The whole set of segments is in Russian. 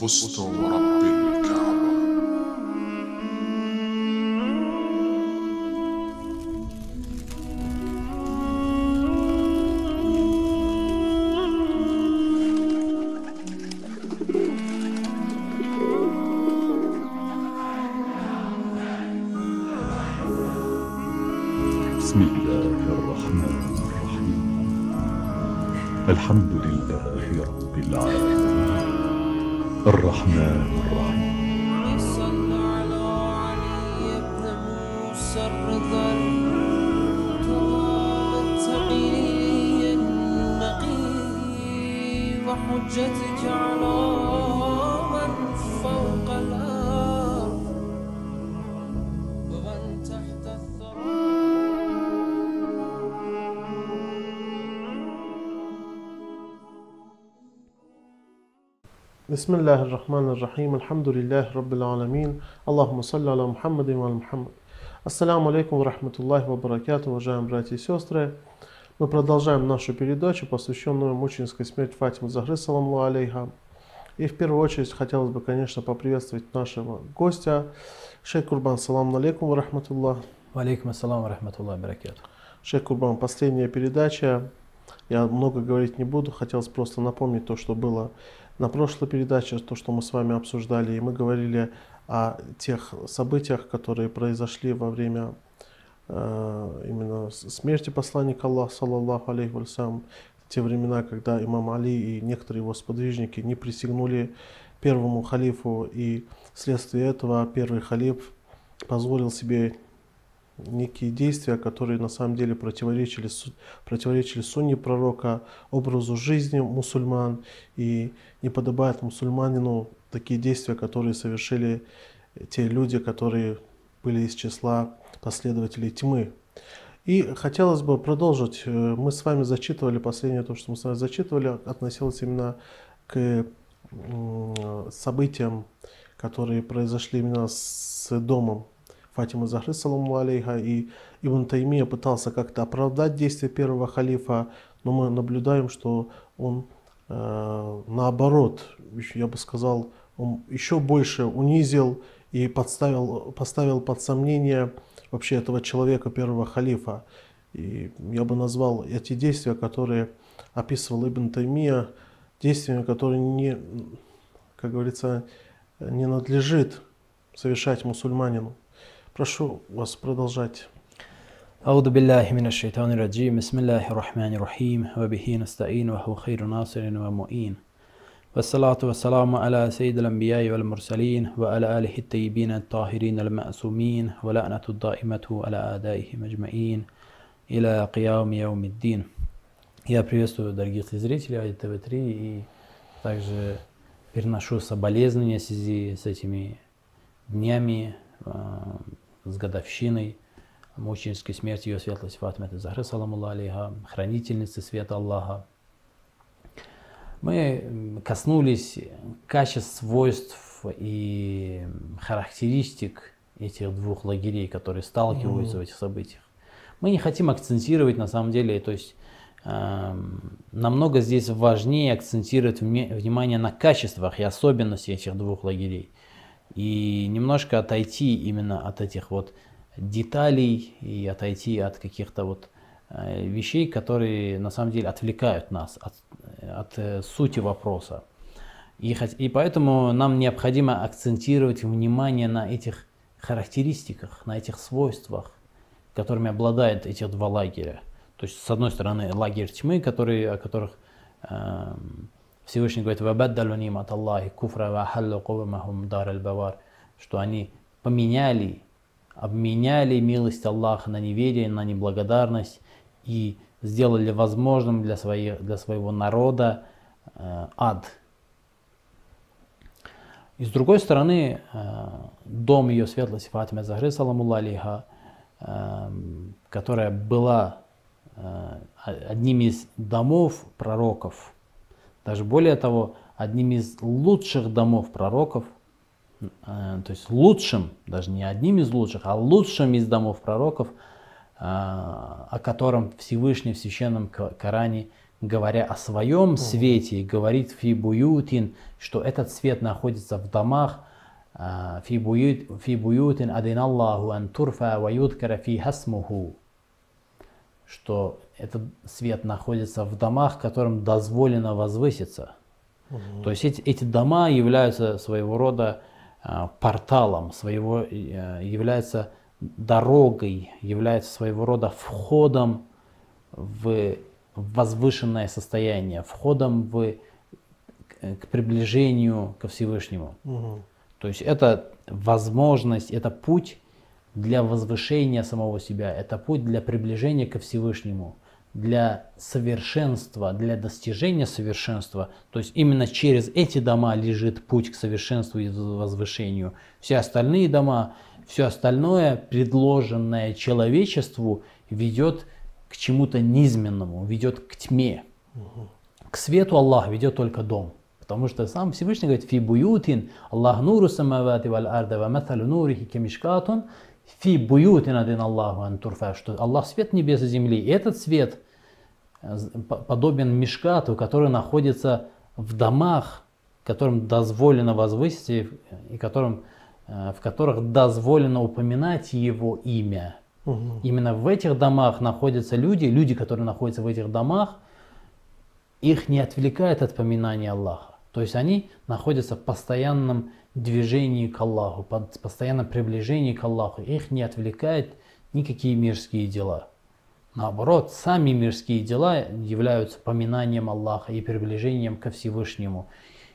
فزت ورب بسم الله الرحمن الرحيم الحمد لله رب العالمين اللهم صل على محمد وعلى محمد Ассаламу алейкум ва рахматуллахи ва баракату, уважаемые братья и сестры. Мы продолжаем нашу передачу, посвященную мученической смерти Фатимы Захры, саламу алейха. И в первую очередь хотелось бы, конечно, поприветствовать нашего гостя, шейх Курбан, саламу алейкум ва рахматуллах. Валейкум ассалам ва рахматуллахи баракату. Шейх Курбан, последняя передача. Я много говорить не буду, хотелось просто напомнить то, что было на прошлой передаче, то, что мы с вами обсуждали. И мы говорили о тех событиях, которые произошли во время э, именно смерти посланника Аллаха, саллаллаху алейхи вассалям, те времена, когда имам Али и некоторые его сподвижники не присягнули первому халифу, и вследствие этого первый халиф позволил себе некие действия, которые на самом деле противоречили, противоречили сунне пророка, образу жизни мусульман, и не подобает мусульманину такие действия, которые совершили те люди, которые были из числа последователей тьмы. И хотелось бы продолжить. Э, Мы с вами зачитывали, последнее то, что мы с вами зачитывали, относилось именно к м, событиям, которые произошли именно с домом Фатимы Захры, саламу алейха, и Ибн Таймия пытался как-то оправдать действия первого халифа, но мы наблюдаем, что он э, наоборот, я бы сказал, он еще больше унизил и подставил, поставил под сомнение вообще этого человека, первого халифа. И я бы назвал эти действия, которые описывал Ибн Таймия, действиями, которые не, как говорится, не надлежит совершать мусульманину. Прошу вас продолжать. أعوذ بالله من الشيطان الرجيم بسم الله الرحمن الرحيم وبه نستعين وهو خير ناصر ومؤين والصلاة والسلام على سيد الأنبياء والمرسلين وعلى آله الطيبين الطاهرين المأسومين ولعنة الدائمة على أعدائهم أجمعين إلى قيام يوم الدين Я приветствую дорогих зрителей Ади ТВ3 и также переношу соболезнования в связи с этими днями, э, с годовщиной мученической смерти ее светлости Фатимы Захры, саламу алейха, хранительницы света Аллаха. Мы коснулись качеств, свойств и характеристик этих двух лагерей, которые сталкиваются в этих событиях. Мы не хотим акцентировать на самом деле, то есть эм, намного здесь важнее акцентировать внимание на качествах и особенностях этих двух лагерей. И немножко отойти именно от этих вот деталей и отойти от каких-то вот э, вещей, которые на самом деле отвлекают нас от, от э, сути вопроса. И, и поэтому нам необходимо акцентировать внимание на этих характеристиках, на этих свойствах, которыми обладают эти два лагеря. То есть, с одной стороны, лагерь тьмы, который, о которых эм, Всевышний говорит, «Вабаддалу нимат Аллахи куфра ва ахаллу кавмахум дар аль-бавар», что они поменяли, обменяли милость Аллаха на неверие, на неблагодарность и сделали возможным для, своих, для своего народа э, ад. И с другой стороны, э, дом ее светлости Фатима Захры, саламу алейха, э, которая была э, одним из домов пророков, даже более того, одним из лучших домов пророков, э, то есть лучшим, даже не одним из лучших, а лучшим из домов пророков, о котором Всевышний в священном Ко- Коране, говоря о своем свете, говорит фи буютин, что этот свет находится в домах, а, фи буют- фи буютин адиналлаху ан турфа ва юдкара фи хасмуху что этот свет находится в домах, которым дозволено возвыситься. То есть эти, эти дома являются своего рода а, порталом, своего, э, являются дорогой, являются своего рода входом в возвышенное состояние, входом в, к- к приближению ко Всевышнему. Мгм. То есть это возможность, это путь для возвышения самого себя, это путь для приближения ко Всевышнему, для совершенства, для достижения совершенства. То есть именно через эти дома лежит путь к совершенству и возвышению. Все остальные дома, все остальное, предложенное человечеству, ведет к чему-то низменному, ведет к тьме. К свету Аллах ведет только дом. Потому что сам Всевышний говорит, фи буютин, Аллах нуру самавати валь арда, ва маталу нурихи кемишкатун, фи буютин один Аллаху ан турфа, что Аллах свет небес и земли. И этот свет э, подобен мешкату, который находится в домах, которым дозволено возвысить и которым, в которых дозволено упоминать его имя. Мгм. Именно в этих домах находятся люди, люди, которые находятся в этих домах, их не отвлекает от поминания Аллаха. То есть они находятся в постоянном движении к Аллаху, под постоянном приближении к Аллаху. Их не отвлекает никакие мирские дела. Наоборот, сами мирские дела являются поминанием Аллаха и приближением ко Всевышнему.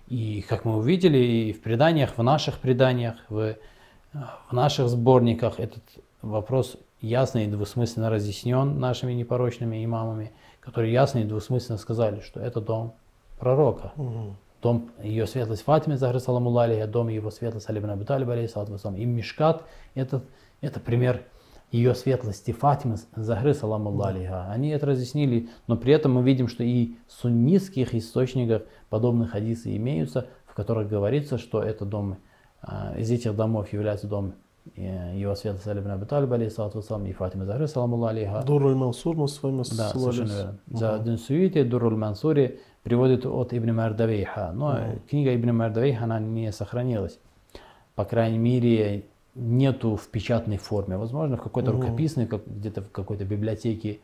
И как мы увидели и в преданиях, в наших преданиях, в, в наших сборниках этот вопрос ясно и двусмысленно разъяснен нашими непорочными имамами, которые ясно и двусмысленно сказали, что это дом пророка. Мгм. Дом ее светлость Фатиме Захры Саламулла алейха, дом его светлость Али ибн Аби Талиб алейхиссалату вассалам. И Мишкат это, это пример ее светлости Фатимы Захры Саламулла алейха. Они это разъяснили, но при этом мы видим, что и в суннитских источниках подобные хадисы имеются, в которых говорится, что это дом, а, из этих домов является дом э, его светлости Али ибн Аби Талиб алейхиссалату и Фатимы Захры Саламулла алейха. Дур Мансур мы с вами Да, совершенно верно. За Дунсуите Дуруль Мансури приводит от Ибн Мардавейха, но книга Ибн Мардавейха, она не сохранилась. По крайней мере, нету в печатной форме. Возможно, в какой-то рукописной, как, где-то в какой-то библиотеке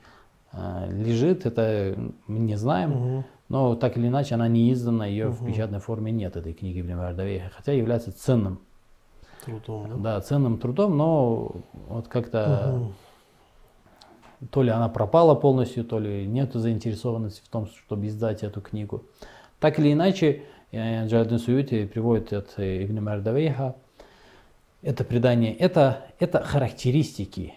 э, лежит, это мы не знаем. Мгм. Но так или иначе, она не издана, ее в печатной форме нет, этой книги Ибн Мардавейха, хотя является ценным, Трудом, да? да, ценным трудом, но вот как-то Мгм. то ли она пропала полностью, то ли нет заинтересованности в том, чтобы издать эту книгу. Так или иначе, э, Джаладин Суюти приводит от э, Ибн Мардавейха это предание, это, это характеристики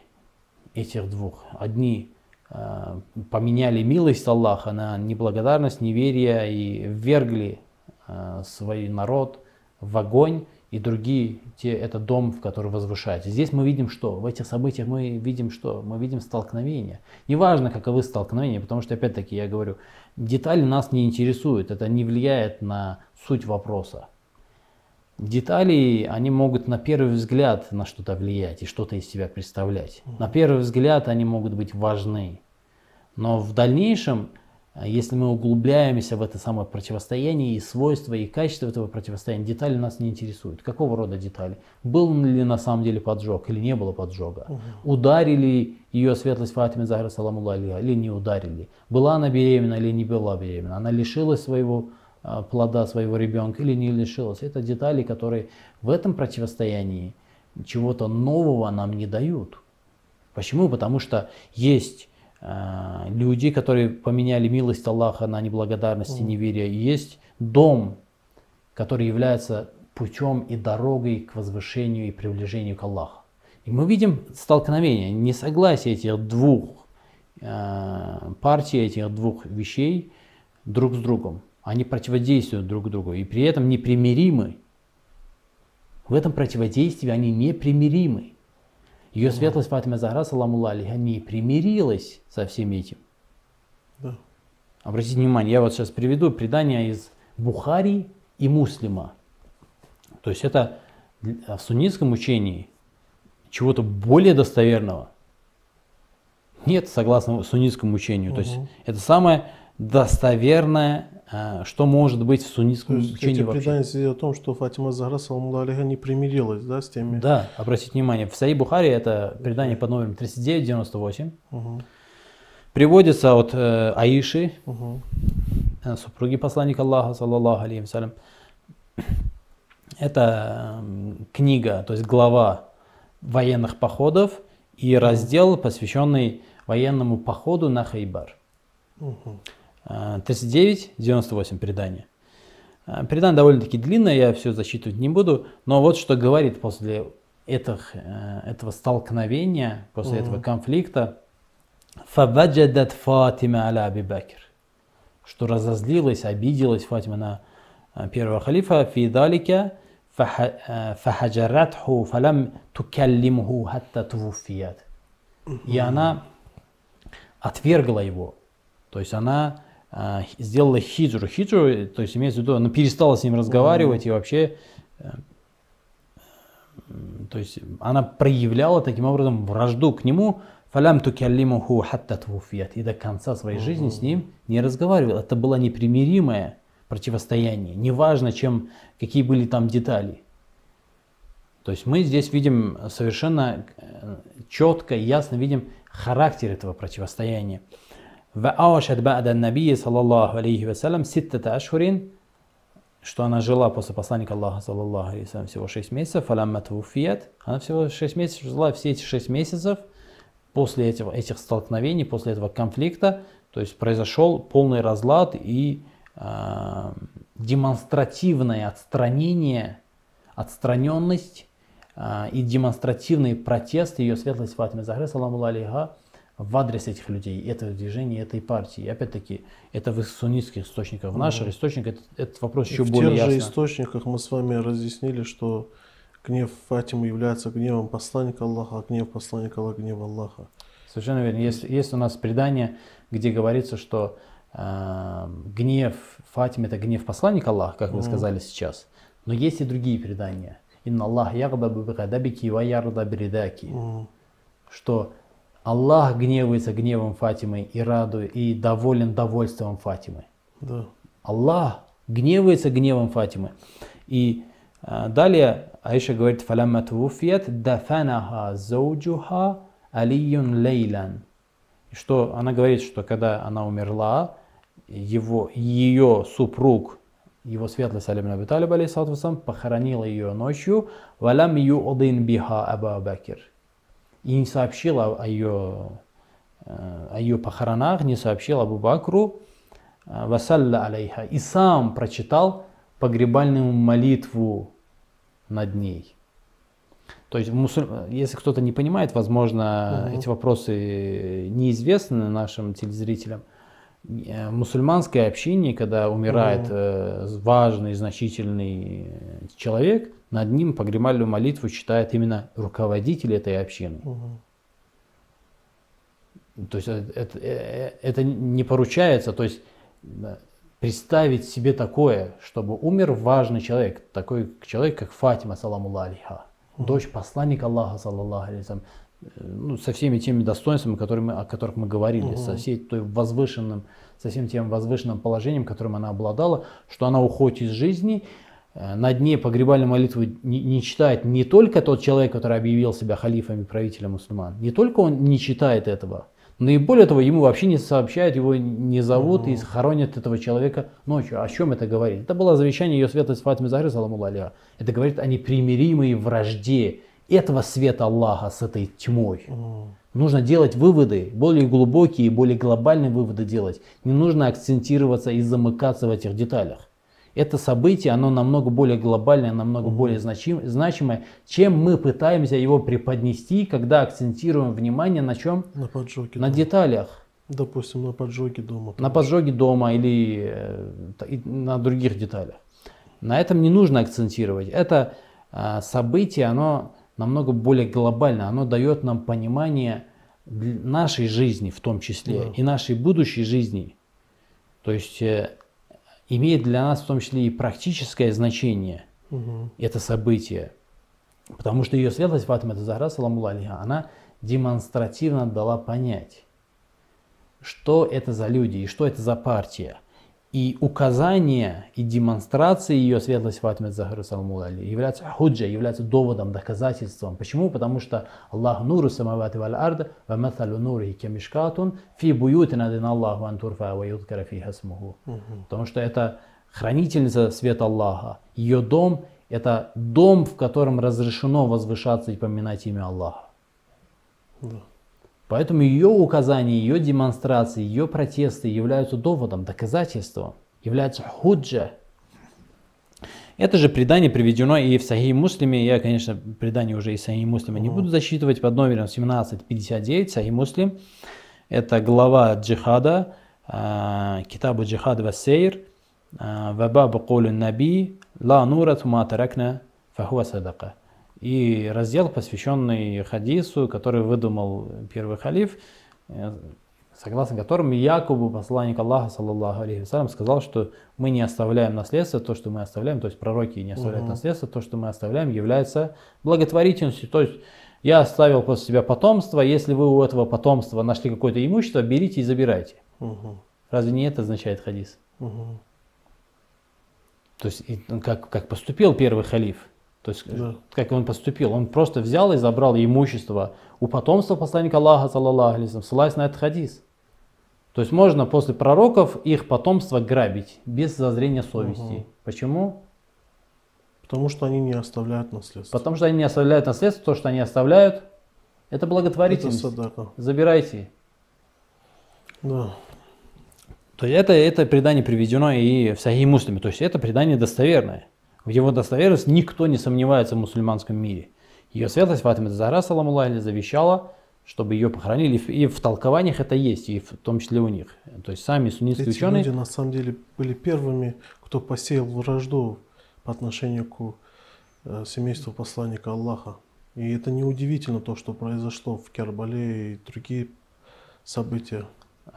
этих двух. Одни э, поменяли милость Аллаха на неблагодарность, неверие и ввергли э, свой народ в огонь, и другие, те, это дом, в который возвышается. Здесь мы видим что? В этих событиях мы видим что? Мы видим столкновения. Неважно, каковы столкновения, потому что, опять-таки, я говорю, детали нас не интересуют, это не влияет на суть вопроса. Детали, они могут на первый взгляд на что-то влиять и что-то из себя представлять. На первый взгляд они могут быть важны. Но в дальнейшем, а если мы углубляемся в это самое противостояние и свойства, и качество этого противостояния, детали нас не интересуют. Какого рода детали? Был ли на самом деле поджог или не было поджога? Ударили ее светлость Фатиме Захара Саламулла или не ударили? Была она беременна или не была беременна? Она лишилась своего плода, своего ребенка или не лишилась? Это детали, которые в этом противостоянии чего-то нового нам не дают. Почему? Потому что есть э, люди, которые поменяли милость Аллаха на неблагодарность и неверие. И есть дом, который является путем и дорогой к возвышению и приближению к Аллаху. И мы видим столкновение, несогласие этих двух э, партий, этих двух вещей друг с другом. Они противодействуют друг другу и при этом непримиримы. В этом противодействии они непримиримы. Ее светлость Фатима Захра, алейха, не примирилась со всем этим. Да. Обратите внимание, я вот сейчас приведу предание из Бухари и Муслима. То есть это в суннитском учении чего-то более достоверного Нет, согласно суннитскому учению. То есть это самое достоверное, а, что может быть в То суннитском есть учении эти вообще. предания свидетельствуют о том, что Фатима Захра, саламу алейха, не примирилась, да, с теми? Да, обратите внимание, в Саи Бухари это предание под номером 3998. Мгм, Приводится от э, Аиши, э, супруги посланника Аллаха, саллаллаху алейхи вассалям. Это м, книга, то есть глава военных походов и раздел, посвященный военному походу на Хайбар. мгм. Э, 39-98 предание. Э, Предание довольно-таки длинное, я все зачитывать не буду, но вот что говорит после этих, э, этого столкновения, после этого конфликта, «Фаваджадат Фатима аля Аби Бакр», что разозлилась, обиделась Фатима на э, первого халифа, «Фидалика фахаджаратху фалам тукаллимху хатта твуфият». И она отвергла его. То есть она сделала хиджру. Хиджру, то есть имеется в виду, она перестала с ним разговаривать и вообще, э, то есть она проявляла таким образом вражду к нему. Фалям тукаллимуху хатта твуфият. И до конца своей жизни с ним не разговаривал. Это было непримиримое противостояние. Неважно, чем, какие были там детали. То есть мы здесь видим совершенно э, четко и ясно видим характер этого противостояния. Ва аушат бада наби, саллаллаху алейхи вассалям, ситтата ашхурин, что она жила после посланника Аллаха, саллаллаху алейхи вассалям, всего 6 месяцев, фалямма твуфият, она всего 6 месяцев жила, все эти 6 месяцев после этих, этих столкновений, после этого конфликта, то есть произошел полный разлад и э, демонстративное отстранение, отстраненность э, и демонстративный протест ее светлость Фатима Захре, саламу алейха, в адрес этих людей, этого движения, этой партии. И опять-таки, это в суннитских источниках. В наших источниках этот, этот вопрос еще в более тех же источниках мы с вами разъяснили, что гнев Фатимы является гневом посланника Аллаха, а гнев посланника Аллаха гнев Аллаха. Совершенно верно. Есть, есть у нас предание, где говорится, что э, гнев Фатимы это гнев посланника Аллаха, как вы сказали сейчас. Но есть и другие предания. Инна Аллах ягдабу бигадабики ва ярда бридаки. Что Аллах гневается гневом Фатимы и радует, и доволен довольством Фатимы. Да. Аллах гневается гневом Фатимы. И а, далее Аиша говорит, «Фалямма твуфият дафанаха зауджуха алиюн лейлян». И Что она говорит, что когда она умерла, его, ее супруг, его светлость Али ибн Аби Талиб, алейхиссалату вассалам, похоронил ее ночью, «Валам ю'удин биха Аба Бакир». И не сообщил о, ее, э, о ее похоронах, не сообщил Абу Бакру, э, вассалля алейха, и сам прочитал погребальную молитву над ней. То есть, мусуль- если кто-то не понимает, возможно, эти вопросы неизвестны нашим телезрителям. Э, Мусульманское общение, когда умирает э, важный, значительный э, человек, над ним погребальную молитву читает именно руководитель этой общины. Мгм. То есть это, это не поручается, то есть представить себе такое, чтобы умер важный человек, такой человек, как Фатима, саламу алейха, дочь посланника Аллаха, саллаллаху алейхи ну, со всеми теми достоинствами, которые мы, о которых мы говорили, со всей той возвышенным, со всем тем возвышенным положением, которым она обладала, что она уходит из жизни, э, на дне погребальной молитвы не, не читает не только тот человек, который объявил себя халифом и правителем мусульман, не только он не читает этого, но и более того, ему вообще не сообщают, его не зовут и хоронят этого человека ночью. О чем это говорит? Это было завещание ее светлости Фатимы Захры, саламу. Это говорит о непримиримой вражде этого света Аллаха с этой тьмой. Нужно делать выводы, более глубокие, более глобальные выводы делать. Не нужно акцентироваться и замыкаться в этих деталях. Это событие, оно намного более глобальное, намного более значим, значимое, чем мы пытаемся его преподнести, когда акцентируем внимание на чем? На поджоге. На дома. деталях. Допустим, на поджоге дома. На поджоге дома или э, и на других деталях. На этом не нужно акцентировать. Это а, событие, оно намного более глобально, оно дает нам понимание нашей жизни в том числе Да. и нашей будущей жизни. То есть э, имеет для нас в том числе и практическое значение Мгм. это событие. Потому что ее светлость Фатима Захра, саламу алейха, она демонстративно дала понять, что это за люди и что это за партия. И указание и демонстрация ее светлости Фатима Захара Салму Али является худжа, является доводом, доказательством. Почему? Потому что Аллах нуру самавати валь арда, ва маталу нурихи кемишкатун, фи буютин адин Аллах ван турфа ва юдкара фи хасмуху. Потому что это хранительница света Аллаха. Ее дом – это дом, в котором разрешено возвышаться и поминать имя Аллаха. Да. Поэтому ее указания, ее демонстрации, ее протесты являются доводом, доказательством, являются худжа. Это же предание приведено и в Сахи Муслиме. Я, конечно, предание уже из Сахи Муслима не буду зачитывать под номером 1759 Сахи Муслим. Это глава джихада, а, Китабу джихад вассейр, а, вабабу кулю наби, ла нурат ма таракна фахуа садака. И раздел, посвященный хадису, который выдумал первый халиф, э, согласно которому якобы посланник Аллаха, саллаллаху алейхи вассалям, сказал, что мы не оставляем наследство, то, что мы оставляем, то есть пророки не оставляют Мгм. наследство, то, что мы оставляем, является благотворительностью. То есть я оставил после себя потомство, если вы у этого потомства нашли какое-то имущество, берите и забирайте. Мгм. Разве не это означает хадис? Мгм. То есть ну, как, как поступил первый халиф. То есть Да. как он поступил. Он просто взял и забрал имущество у потомства посланника Аллаха, саллаллаху ссылаясь на этот хадис. То есть можно после пророков их потомство грабить без зазрения совести. Мгм. Почему? Потому что они не оставляют наследство. Потому что они не оставляют наследство, то, что они оставляют, это Это благотворительность. садака. Забирайте. Да. То есть это, это предание приведено и в Сахи Муслиме. То есть это предание достоверное. В его достоверность никто не сомневается в мусульманском мире. Ее светлость Фатима Захара, саламу завещала, чтобы ее похоронили. И в толкованиях это есть, и в том числе у них. То есть сами суннитские Эти ученые... люди на самом деле были первыми, кто посеял вражду по отношению к э, семейству посланника Аллаха. И это неудивительно то, что произошло в Кербале и другие события.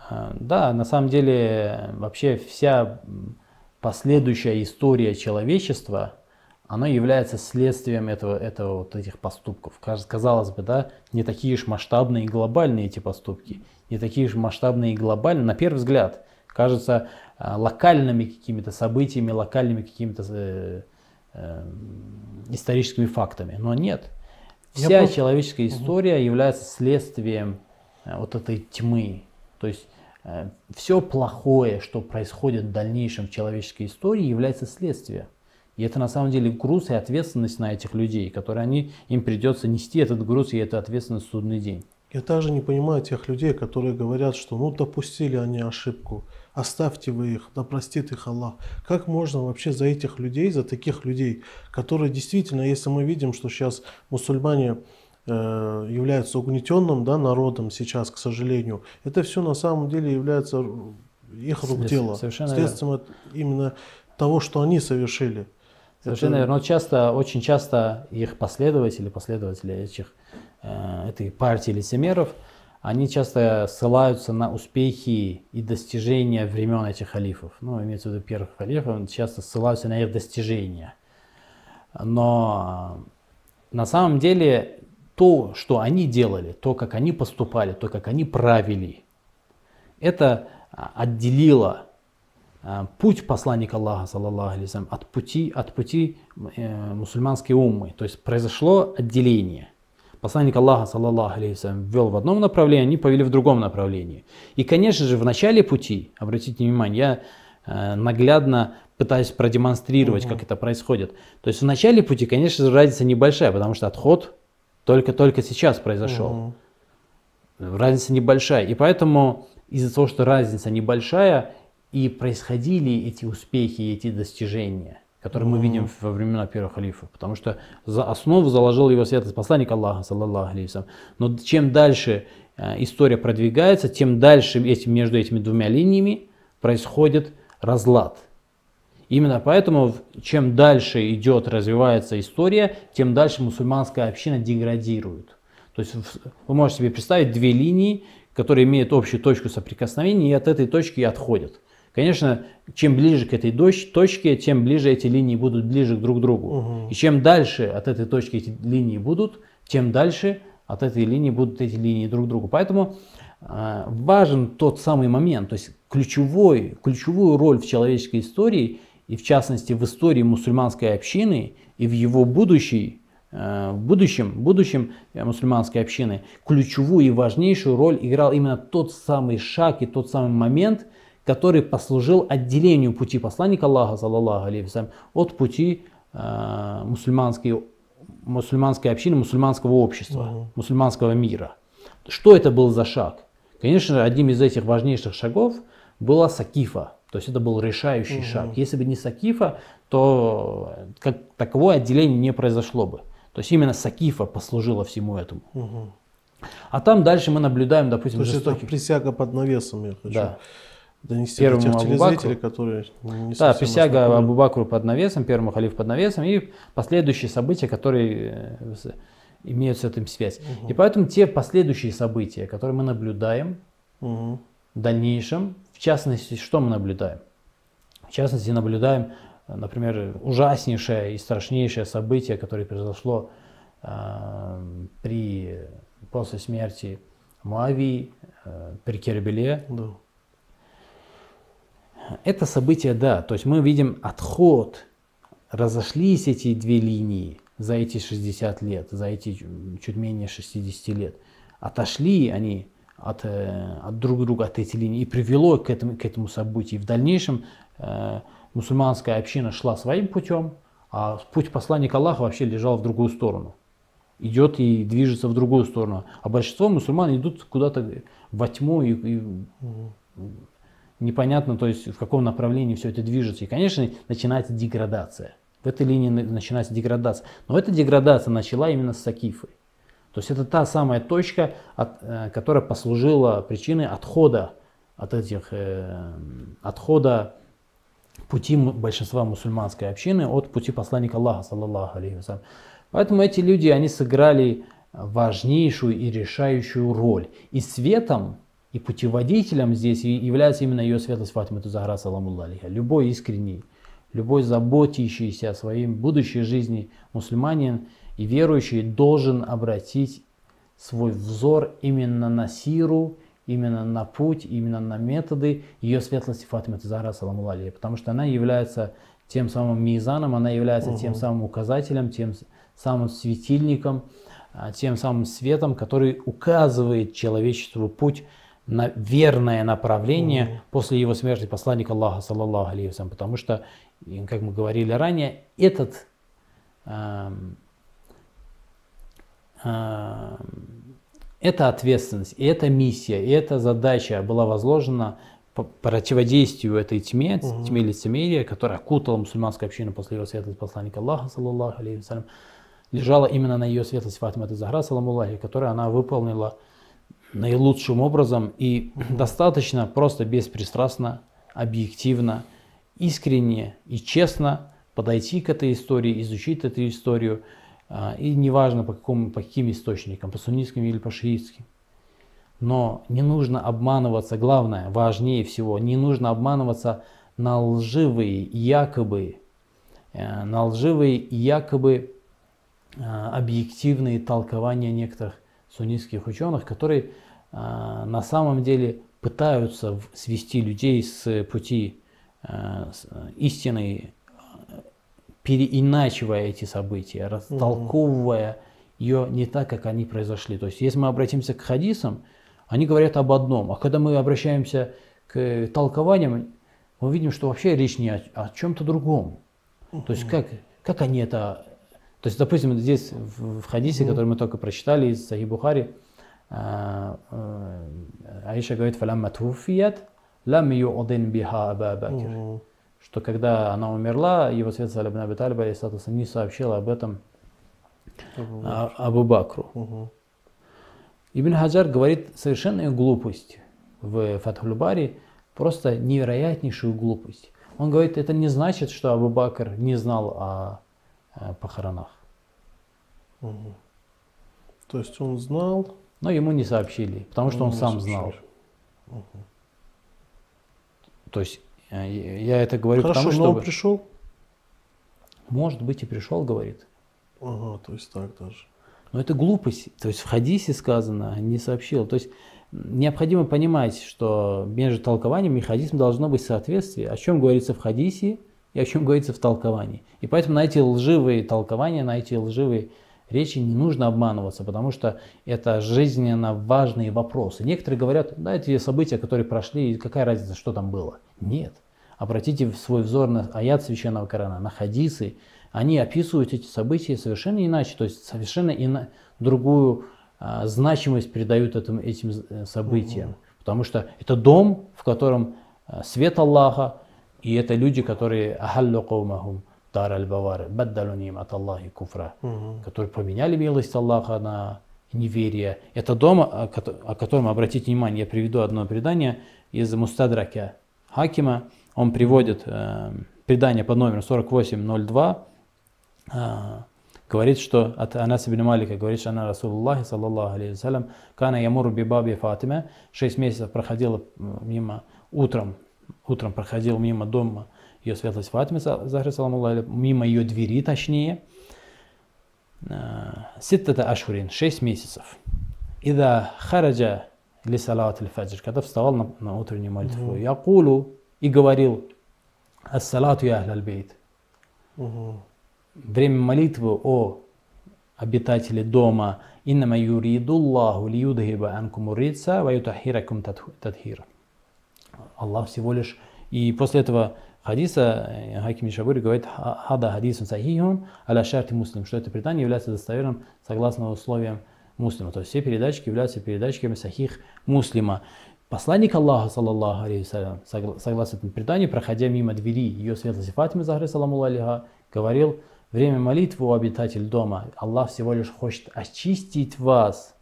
А, Да, на самом деле вообще вся последующая история человечества, она является следствием этого, этого вот этих поступков. Каз- Казалось бы, да, не такие уж масштабные и глобальные эти поступки, не такие уж масштабные и глобальные, на первый взгляд, кажется а, локальными какими-то событиями, локальными какими-то э, э, историческими фактами. Но нет. Я Вся просто- человеческая история является следствием э, вот этой тьмы. То есть все плохое, что происходит в дальнейшем в человеческой истории, является следствием. И это на самом деле груз и ответственность на этих людей, которые они, им придется нести этот груз и эту ответственность в судный день. Я также не понимаю тех людей, которые говорят, что ну допустили они ошибку, оставьте вы их, да простит их Аллах. Как можно вообще за этих людей, за таких людей, которые действительно, если мы видим, что сейчас мусульмане э, являются угнетенным да, народом сейчас, к сожалению, это все на самом деле является ру- их рук дело, следствием от именно того, что они совершили. Совершенно Это- верно. Но часто, очень часто их последователи, последователи этих, э, этой партии лицемеров, они часто ссылаются на успехи и достижения времен этих халифов. Ну, имеется в виду первых халифов, часто ссылаются на их достижения. Но э, на самом деле то, что они делали, то, как они поступали, то, как они правили, это а, отделило а, путь посланника Аллаха, саллаллаху алейхи вассалям, от пути, от пути э, мусульманской уммы. То есть произошло отделение. Посланник Аллаха, саллаллаху алейхи вассалям, ввел в одном направлении, они повели в другом направлении. И, конечно же, в начале пути, обратите внимание, я э, наглядно пытаюсь продемонстрировать, как это происходит. То есть в начале пути, конечно же, разница небольшая, потому что отход только-только сейчас произошел. Мгм. Разница небольшая. И поэтому из-за того, что разница небольшая, и происходили эти успехи, эти достижения, которые мы Мгм. видим во времена первых халифов. Потому что за основу заложил его светлость посланник Аллаха, саллаллаху алейхи. Но чем дальше э, история продвигается, тем дальше этим, между этими двумя линиями происходит разлад. Именно поэтому, чем дальше идет, развивается история, тем дальше мусульманская община деградирует. То есть вы можете себе представить две линии, которые имеют общую точку соприкосновения и от этой точки и отходят. Конечно, чем ближе к этой точке, тем ближе эти линии будут ближе друг к другу. Мгм. И чем дальше от этой точки эти линии будут, тем дальше от этой линии будут эти линии друг к другу. Поэтому а, важен тот самый момент, то есть ключевой, ключевую роль в человеческой истории и в частности в истории мусульманской общины и в его будущей, э, в будущем, будущем э, мусульманской общины ключевую и важнейшую роль играл именно тот самый шаг и тот самый момент, который послужил отделению пути посланника Аллаха, саллаллаху алейхи от пути э, мусульманской, мусульманской общины, мусульманского общества, мусульманского мира. Что это был за шаг? Конечно же, одним из этих важнейших шагов была Сакифа. То есть это был решающий шаг. Если бы не Сакифа, то как таковое отделение не произошло бы. То есть именно Сакифа послужила всему этому. А там дальше мы наблюдаем, допустим, То есть это жестоких... присяга под навесом, я хочу Да. донести Первому до тех телезрителей, которые не Да, присяга ознакомлены. Абу Бакру под навесом, первому халифу под навесом и последующие события, которые э, имеют с этим связь. И поэтому те последующие события, которые мы наблюдаем Мгм. В дальнейшем, в частности, что мы наблюдаем? В частности, наблюдаем, э, например, ужаснейшее и страшнейшее событие, которое произошло э, при, после смерти Муавии, э, при Кербеле, Да. Это событие, да, то есть мы видим отход, разошлись эти две линии за эти 60 лет, за эти чу- чуть менее 60 лет. Отошли они от, э, от друг друга, от этой линии, и привело к этому, к этому событию. И в дальнейшем э, мусульманская община шла своим путем, а путь посланника Аллаха вообще лежал в другую сторону. Идет и движется в другую сторону. А большинство мусульман идут куда-то во тьму и, и непонятно, то есть в каком направлении все это движется. И, конечно, начинается деградация. В этой линии на- начинается деградация. Но эта деградация начала именно с Сакифы. То есть это та самая точка, от, э, которая послужила причиной отхода от этих, э, отхода пути большинства мусульманской общины от пути посланника Аллаха, саллаллаху алейхи вассалям. Поэтому эти люди, они сыграли важнейшую и решающую роль. И светом, и путеводителем здесь является именно ее светлость Фатима Тузахра, саламулла алейха. Любой искренний, любой заботящийся о своей будущей жизни мусульманин и верующий должен обратить свой взор именно на сиру, именно на путь, именно на методы. Ее светлости Фатима Тазара, саламу потому что она является тем самым мизаном, она является тем самым указателем, тем самым светильником, а, тем самым светом, который указывает человечеству путь на верное направление после его смерти посланника Аллаха, саллаллаху алейхи потому что, как мы говорили ранее, этот а, эта ответственность, и эта миссия, и эта задача была возложена по противодействию этой тьме, тьме лицемерия, которая окутала мусульманскую общину после его светлости посланника Аллаха, саллаллаху алейхи вассалям, лежала именно на ее светлость Фатима Захра, саламу алейхи, которую она выполнила наилучшим образом и достаточно просто беспристрастно, объективно, искренне и честно подойти к этой истории, изучить эту историю, и неважно по, какому, по каким источникам, по суннитским или по шиитским. Но не нужно обманываться, главное, важнее всего, не нужно обманываться на лживые якобы, э, на лживые якобы э, объективные толкования некоторых суннитских ученых, которые э, на самом деле пытаются свести людей с пути с, истины, э, переиначивая эти события, растолковывая ее не так, как они произошли. То есть, если мы обратимся к хадисам, они говорят об одном, а когда мы обращаемся к толкованиям, мы видим, что вообще речь не о, о чем-то другом. То есть, как, как они это... То есть, допустим, здесь в, в хадисе, который мы только прочитали из Сахи Бухари, а, а, Аиша говорит, «Фалямма туфият, лам ю'дин биха Аба Бакр». Что когда она умерла, его свет Салиб Аби Талиб алейхиссалату вассалам, не сообщил об этом Абу а- Абу Бакру. Ибн Хаджар говорит совершенную глупость в Фатхуль Бари, просто невероятнейшую глупость. Он говорит, это не значит, что Абу Бакр не знал о, э, похоронах. То есть он знал. Но ему не сообщили, потому что он не сам сообщили. знал. То есть я это говорю Хорошо, потому, но он что пришел. может быть и пришел, говорит. Ага, то есть так даже. Но это глупость. То есть в хадисе сказано, не сообщил. То есть необходимо понимать, что между толкованием и хадисом должно быть соответствие, о чем говорится в хадисе и о чем говорится в толковании. И поэтому на эти лживые толкования, на эти лживые речи не нужно обманываться, потому что это жизненно важные вопросы. Некоторые говорят, да, эти события, которые прошли, какая разница, что там было. Нет. Обратите свой взор на аят священного Корана, на хадисы. Они описывают эти события совершенно иначе, то есть совершенно ина- другую а, значимость придают этим, этим э, событиям. Потому что это дом, в котором а, свет Аллаха, и это люди, которые ахаллю каумахум дар аль-бавар, баддалу нимат Аллахи куфра, которые поменяли милость Аллаха на неверие. Это дом, о кото- о котором, обратите внимание, я приведу одно предание из Мустадрака Хакима. Он приводит э, предание под номером 4802, а, говорит, что от Анаса ибн Малика говорит, что она Расулуллахи, саллаллаху алейхи кана ямуру бибаби Фатиме, шесть месяцев проходила мимо, утром, утром проходил мимо дома ее светлость Фатиме, Захар саламу алейхи, мимо ее двери точнее, ситтата ашхурин, шесть месяцев. Ида хараджа ли салат фаджр, когда вставал на, на утреннюю молитву, якулу и говорил, ассалату я бейт, время молитвы о обитателе дома. «Иннама юридуллаху лиюдхиба анкум рица ва ютахиракум тадхир». Аллах всего лишь... И после этого хадиса э, Хаким Шабури говорит «Хада хадисун сахихун аля шарти муслим», что это предание является достоверным согласно условиям муслима. То есть все передатчики являются передатчиками сахих муслима. Посланник Аллаха, саллаллаху алейхи согласно этому преданию, проходя мимо двери ее светлости Фатимы, Захры, саламу алейха, говорил, время молитвы у обитатель дома, Аллах всего лишь хочет очистить вас,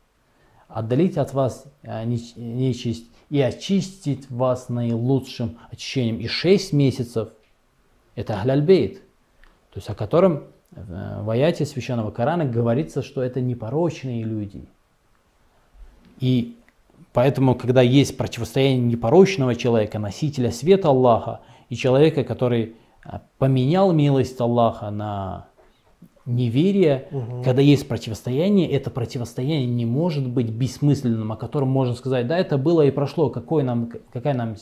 отдалить от вас э, неч- нечисть и очистить вас наилучшим очищением. И шесть месяцев – это Ахляльбейт, то есть о котором э, в аяте Священного Корана говорится, что это непорочные люди. И поэтому, когда есть противостояние непорочного человека, носителя света Аллаха, и человека, который а, поменял милость Аллаха на неверие, когда есть противостояние, это противостояние не может быть бессмысленным, о котором можно сказать, да, это было и прошло, какой нам, какая нам,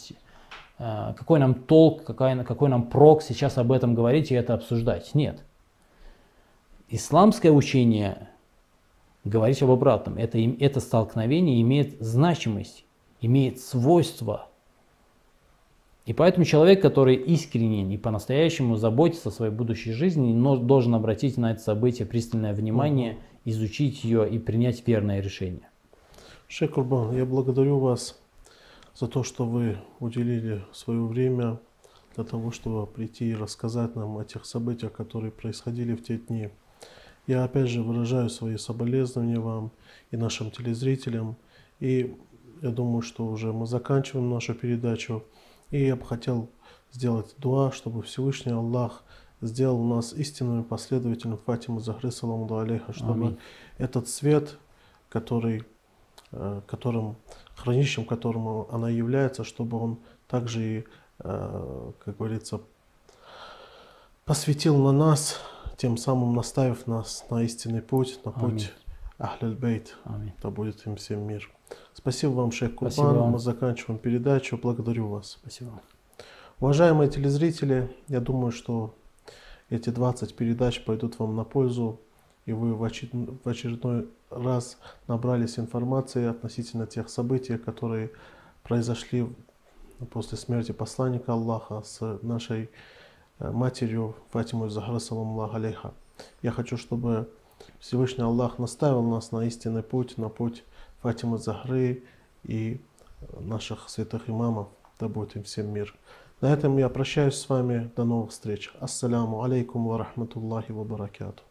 э, какой нам толк, какая, какой нам прок сейчас об этом говорить и это обсуждать. Нет. Исламское учение говорит об обратном. Это, это столкновение имеет значимость, имеет свойства. И поэтому человек, который искренен и по-настоящему заботится о своей будущей жизни, но должен обратить на это событие пристальное внимание, изучить ее и принять верное решение. Шейх Курбан, я благодарю вас за то, что вы уделили свое время для того, чтобы прийти и рассказать нам о тех событиях, которые происходили в те дни. Я опять же выражаю свои соболезнования вам и нашим телезрителям. И я думаю, что уже мы заканчиваем нашу передачу. И я бы хотел сделать дуа, чтобы Всевышний Аллах сделал нас истинными последователями Фатимы Захры, саламу алейха, чтобы Аминь. этот свет, который э, которым, хранилищем которым она является, чтобы он также и, э, как говорится, посвятил на нас, тем самым наставив нас на истинный путь, на Аминь. путь Ахляль Бейт. Аминь. Да будет им всем мир. Спасибо вам, шейх Спасибо Курбан. вам. Мы заканчиваем передачу. Благодарю вас. Спасибо. Уважаемые телезрители, я думаю, что эти 20 передач пойдут вам на пользу, и вы в очер- в очередной раз набрались информации относительно тех событий, которые произошли после смерти посланника Аллаха с нашей э, матерью Фатимой Захара салам алейха. Я хочу, чтобы Всевышний Аллах наставил нас на истинный путь, на путь Фатимы Захры и э, наших святых имамов. Да будет им всем мир. На этом я прощаюсь с вами. До новых встреч. Ассаляму алейкум ва рахматуллахи ва баракату.